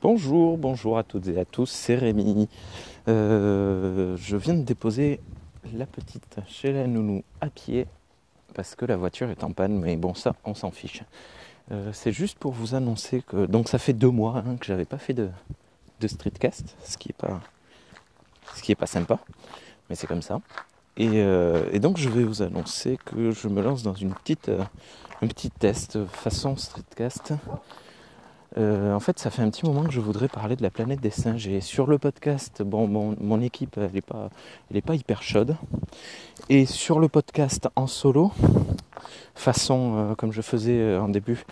Bonjour, bonjour à toutes et à tous, c'est Rémi. Euh, je viens de déposer la petite chez la nounou à pied parce que la voiture est en panne, mais bon ça on s'en fiche. Euh, c'est juste pour vous annoncer que donc ça fait deux mois hein, que j'avais pas fait de, streetcast, ce qui est pas sympa, mais c'est comme ça. Et, euh, et, donc je vais vous annoncer que je me lance dans une petite, un petit test façon streetcast. Euh, en fait, ça fait un petit moment que je voudrais parler de la planète des singes. Et sur le podcast, bon, mon, équipe, n'est pas, hyper chaude. Et sur le podcast en solo, façon euh, comme je faisais euh, en début,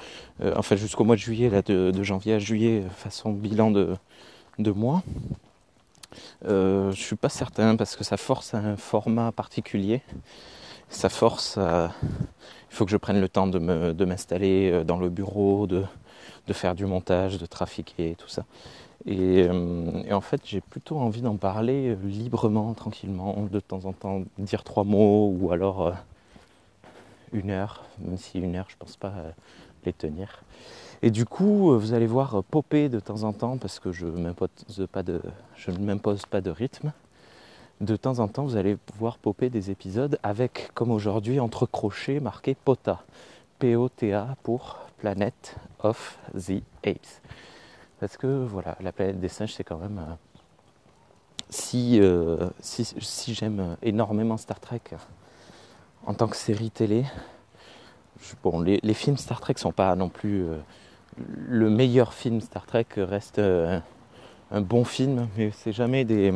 enfin jusqu'au mois de juillet, là, de, janvier à juillet, façon bilan de, mois. Je suis pas certain parce que ça force à un format particulier. Ça force à... Il faut que je prenne le temps de m'installer dans le bureau, de, de, faire du montage, de trafiquer, tout ça. Et, euh, en fait, j'ai plutôt envie d'en parler librement, tranquillement, de temps en temps, dire trois mots ou alors euh, une heure, même si une heure, je pense pas euh, les tenir. Et du coup, vous allez voir popper de temps en temps, parce que je, ne m'impose pas de rythme. De temps en temps, vous allez pouvoir popper des épisodes avec, comme aujourd'hui, entre crochets marqué POTA. P-O-T-A pour Planet of the Apes. Parce que voilà, la planète des singes, c'est quand même. Euh, si, euh, si, si j'aime énormément Star Trek en tant que série télé, bon, les, films Star Trek sont pas non plus. Euh, le meilleur film Star Trek reste un bon film, mais c'est jamais des.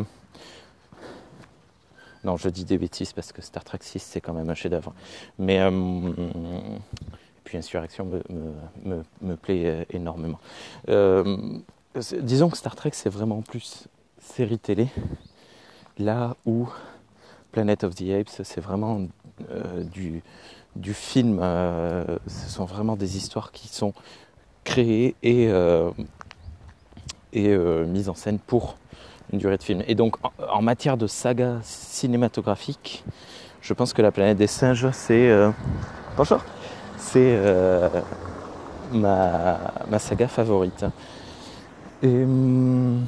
Non, je dis des bêtises parce que Star Trek 6 c'est quand même un chef-d'œuvre. Mais puis Insurrection me, plaît énormément. Euh, disons que Star Trek c'est vraiment plus série télé, là où Planet of the Apes c'est vraiment euh, du, film. Euh, ce sont vraiment des histoires qui sont créées et, euh, et euh, mises en scène pour une durée de film. Et donc, en, matière de saga cinématographique, je pense que La planète des singes, c'est. Euh, bonjour! C'est euh, ma, saga favorite. Hum,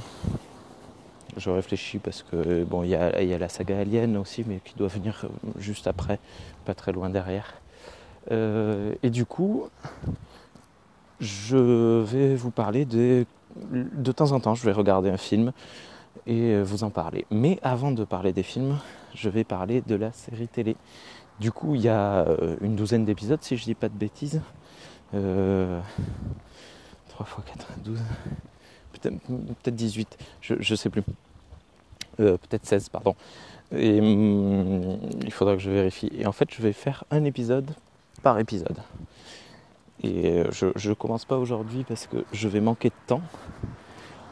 je réfléchis parce que bon, il y a, la saga Alien aussi, mais qui doit venir juste après, pas très loin derrière. Euh, et du coup, je vais vous parler de, de temps en temps, je vais regarder un film et vous en parler. Mais avant de parler des films, je vais parler de la série télé. Du coup, il y a une douzaine d'épisodes, si je dis pas de bêtises. Euh, 3 x 4, 12 peut-être peut 18, je, je sais plus. Euh, peut-être 16, pardon. Et hum, il faudra que je vérifie. Et en fait, je vais faire un épisode par épisode. Et je ne commence pas aujourd'hui parce que je vais manquer de temps.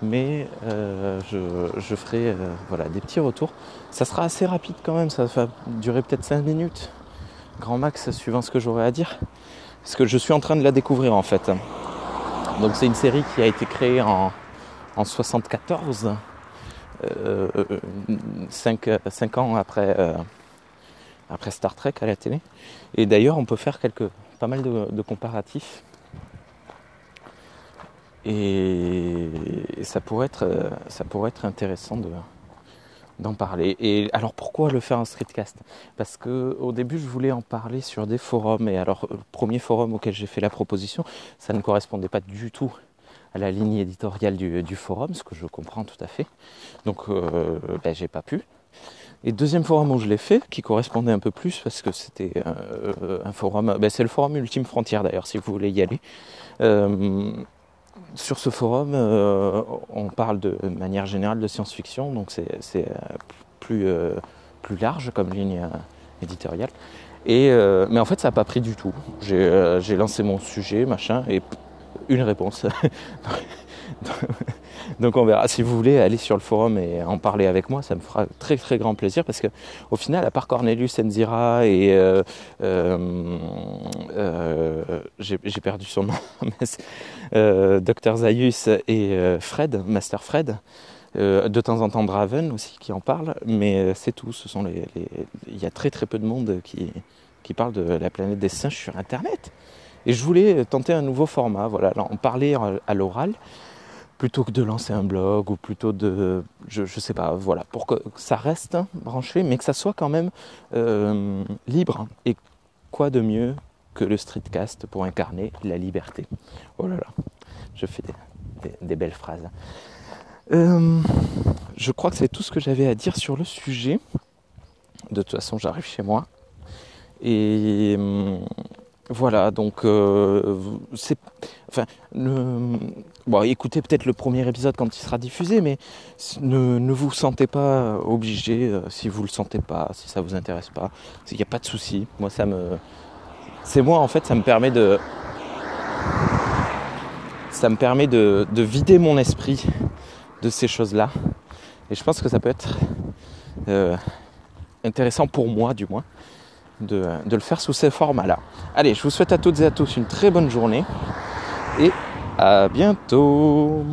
Mais euh, je, ferai euh, voilà, des petits retours. Ça sera assez rapide quand même, ça va durer peut-être 5 minutes, grand max, suivant ce que j'aurai à dire. Parce que je suis en train de la découvrir en fait. Donc c'est une série qui a été créée en, en 74, euh, 5, 5, ans après, euh, après Star Trek à la télé. Et d'ailleurs, on peut faire quelques, pas mal de, de comparatifs. Et, et, ça, pourrait être, ça pourrait être intéressant de, d'en parler. Et alors pourquoi le faire en streetcast? Parce que au début je voulais en parler sur des forums et alors le premier forum auquel j'ai fait la proposition, ça ne correspondait pas du tout à la ligne éditoriale du, forum, ce que je comprends tout à fait. Donc euh, ben, j'ai pas pu. Et deuxième forum où je l'ai fait, qui correspondait un peu plus parce que c'était euh, un forum, ben, c'est le forum Ultime Frontière d'ailleurs si vous voulez y aller. Euh, sur ce forum, euh, on parle de manière générale de science-fiction, donc c'est plus, euh, plus large comme ligne éditoriale. Euh, mais en fait, ça n'a pas pris du tout. J'ai lancé mon sujet, machin, et une réponse. Donc on verra. Si vous voulez aller sur le forum et en parler avec moi, ça me fera très très grand plaisir parce que au final, à part Cornelius Enzira et euh, euh, euh, j'ai perdu son nom, euh, Dr Zaius et Fred, Master Fred. de temps en temps Draven aussi qui en parle, mais c'est tout. Ce sont les, les, il y a très très peu de monde qui, qui parle de la planète des singes sur Internet. Et je voulais tenter un nouveau format, voilà, en parler à l'oral plutôt que de lancer un blog ou plutôt de, je, je sais pas, voilà, pour que ça reste branché, mais que ça soit quand même euh, libre. Et quoi de mieux que le streetcast pour incarner la liberté? Oh là là, je fais des, belles phrases. Euh, je crois que c'est tout ce que j'avais à dire sur le sujet. De toute façon, j'arrive chez moi. Et hum, voilà, donc euh, c'est. Enfin, bon, écoutez peut-être le premier épisode quand il sera diffusé, mais ne, vous sentez pas obligé euh, si vous le sentez pas, si ça vous intéresse pas. Il n'y a pas de souci. Moi, ça me. C'est moi, en fait, ça me permet de. Ça me permet de, vider mon esprit de ces choses-là. Et je pense que ça peut être euh, intéressant pour moi, du moins de, le faire sous ces formats-là. Allez, je vous souhaite à toutes et à tous une très bonne journée et à bientôt